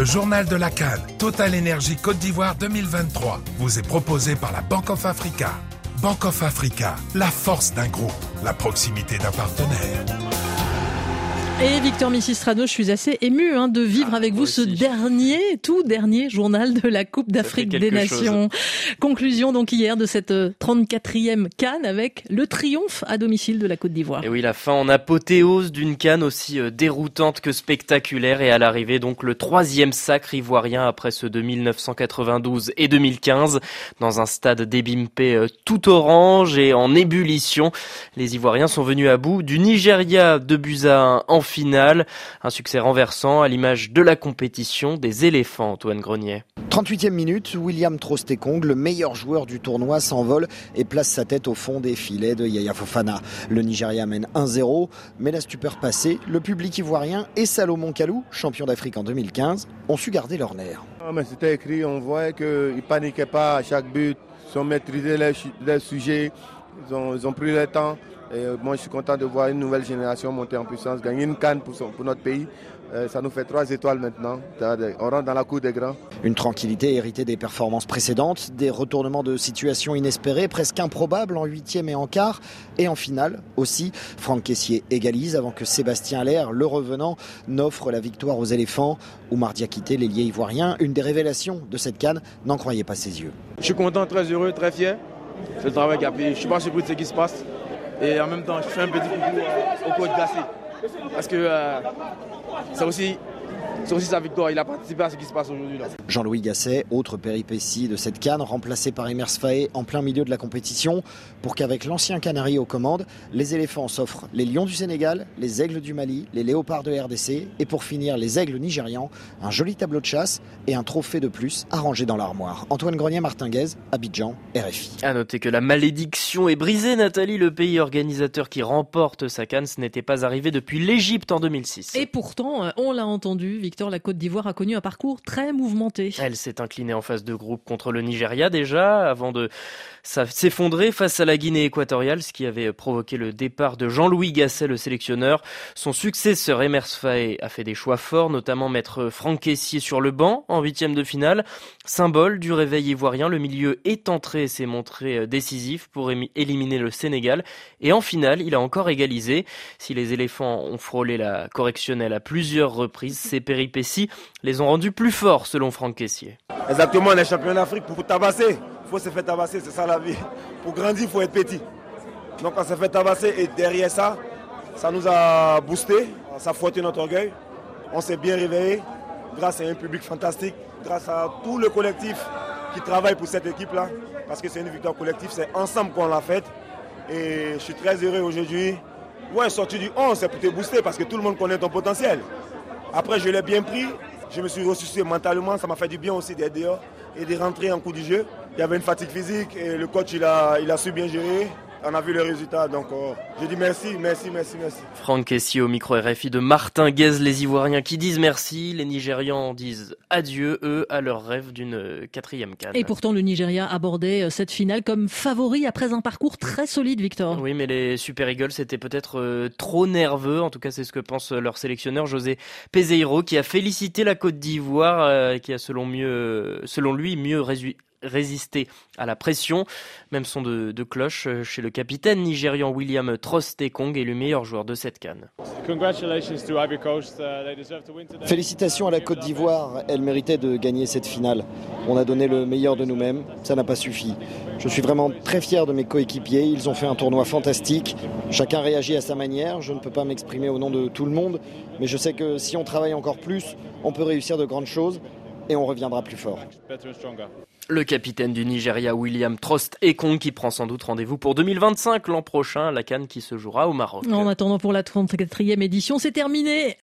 Le journal de la Cannes, Total Énergie Côte d'Ivoire 2023, vous est proposé par la Bank of Africa. Bank of Africa, la force d'un groupe, la proximité d'un partenaire. Et Victor Missistrano, je suis assez ému hein, de vivre Ah, avec vous ce dernier, tout dernier journal de la Coupe d'Afrique des Nations. Conclusion donc hier de cette euh, 34e Cannes avec le triomphe à domicile de la Côte d'Ivoire. Et oui, la fin en apothéose d'une canne aussi euh, déroutante que spectaculaire et à l'arrivée donc le troisième sacre ivoirien après ceux de 1992 et 2015 dans un stade débimpé euh, tout orange et en ébullition. Les Ivoiriens sont venus à bout du Nigeria de 1 en finale. Un succès renversant à l'image de la compétition des éléphants, Antoine Grenier. 38e minute, William Trostekong, le meilleur joueur du tournoi, s'envole et place sa tête au fond des filets de Yaya Fofana. Le Nigeria mène 1-0, mais la stupeur passée, le public ivoirien et Salomon Kalou, champion d'Afrique en 2015, ont su garder leur nerf. Ah, mais C'était écrit, on voyait qu'ils paniquaient pas à chaque but, ils ont maîtrisé les sujets, ils ont, ils ont pris le temps. Et euh, moi, je suis content de voir une nouvelle génération monter en puissance, gagner une canne pour, son- pour notre pays. Euh, ça nous fait trois étoiles maintenant. On rentre dans la cour des grands. Une tranquillité héritée des performances précédentes, des retournements de situation inespérés, presque improbables en huitième et en quart, et en finale aussi. Franck Caissier égalise avant que Sébastien Allaire, le revenant, n'offre la victoire aux éléphants. Oumar Diakité, l'ailier ivoirien, une des révélations de cette canne, n'en croyait pas ses yeux. Je suis content, très heureux, très fier. C'est le travail qui a payé. Je suis pas surpris de ce qui se passe. Et en même temps, je fais un petit coucou euh, au coach Gassé. Parce que euh, c'est aussi, c'est aussi sa victoire. Il a participé à ce qui se passe aujourd'hui. là. Jean-Louis Gasset, autre péripétie de cette canne, remplacé par Emers Faé en plein milieu de la compétition, pour qu'avec l'ancien Canari aux commandes, les éléphants s'offrent les lions du Sénégal, les aigles du Mali, les léopards de RDC, et pour finir les aigles nigérians, un joli tableau de chasse et un trophée de plus à ranger dans l'armoire. Antoine Grenier, Martinguez, Abidjan, RFI. À noter que la malédiction est brisée, Nathalie, le pays organisateur qui remporte sa canne, ce n'était pas arrivé depuis l'Égypte en 2006. Et pourtant, euh, on l'a entendu, Victor, la Côte d'Ivoire a connu un parcours très mouvementé. Elle s'est inclinée en phase de groupe contre le Nigeria déjà, avant de s'effondrer face à la Guinée équatoriale, ce qui avait provoqué le départ de Jean-Louis Gasset, le sélectionneur. Son successeur Emers Faé a fait des choix forts, notamment mettre Franck Caissier sur le banc en huitième de finale. Symbole du réveil ivoirien, le milieu est entré et s'est montré euh, décisif pour éliminer le Sénégal. Et en finale, il a encore égalisé. Si les éléphants ont frôlé la correctionnelle à plusieurs reprises, ces les ont rendus plus forts, selon Franck Caissier. Exactement, on est champion d'Afrique pour, pour tabasser. Il faut se faire tabasser, c'est ça la vie. Pour grandir, il faut être petit. Donc on s'est fait tabasser et derrière ça, ça nous a boosté, ça a fouetté notre orgueil. On s'est bien réveillé grâce à un public fantastique, grâce à tout le collectif qui travaille pour cette équipe-là. Parce que c'est une victoire collective, c'est ensemble qu'on l'a faite. Et je suis très heureux aujourd'hui. Ouais, sorti du 11, c'est pour te booster parce que tout le monde connaît ton potentiel. Après, je l'ai bien pris. Je me suis ressuscité mentalement. Ça m'a fait du bien aussi d'être dehors et de rentrer en coup du jeu. Il y avait une fatigue physique et le coach, il il a su bien gérer. On a vu le résultat. Donc, euh, je dis merci, merci, merci, merci. Franck Caissier au micro RFI de Martin Guez, les Ivoiriens qui disent merci, les Nigérians disent adieu, eux, à leur rêve d'une euh, quatrième canne. Et pourtant, le Nigeria abordait euh, cette finale comme favori après un parcours très solide, Victor. Oui, mais les Super Eagles étaient peut-être trop nerveux. En tout cas, c'est ce que pense leur sélectionneur José Peseiro, qui a félicité la Côte d'Ivoire, euh, qui a selon mieux, selon lui, mieux résu- résisté à la pression. Même son de, de cloche euh, chez le capitaine nigérian William Trostekong est le meilleur joueur de cette canne. Uh. Félicitations à la Côte d'Ivoire, elle méritait de gagner cette finale. On a donné le meilleur de nous-mêmes, ça n'a pas suffi. Je suis vraiment très fier de mes coéquipiers, ils ont fait un tournoi fantastique. Chacun réagit à sa manière, je ne peux pas m'exprimer au nom de tout le monde, mais je sais que si on travaille encore plus, on peut réussir de grandes choses et on reviendra plus fort. Le capitaine du Nigeria, William Trost Ekong, qui prend sans doute rendez-vous pour 2025, l'an prochain, la canne qui se jouera au Maroc. En attendant pour la 34e édition, c'est terminé.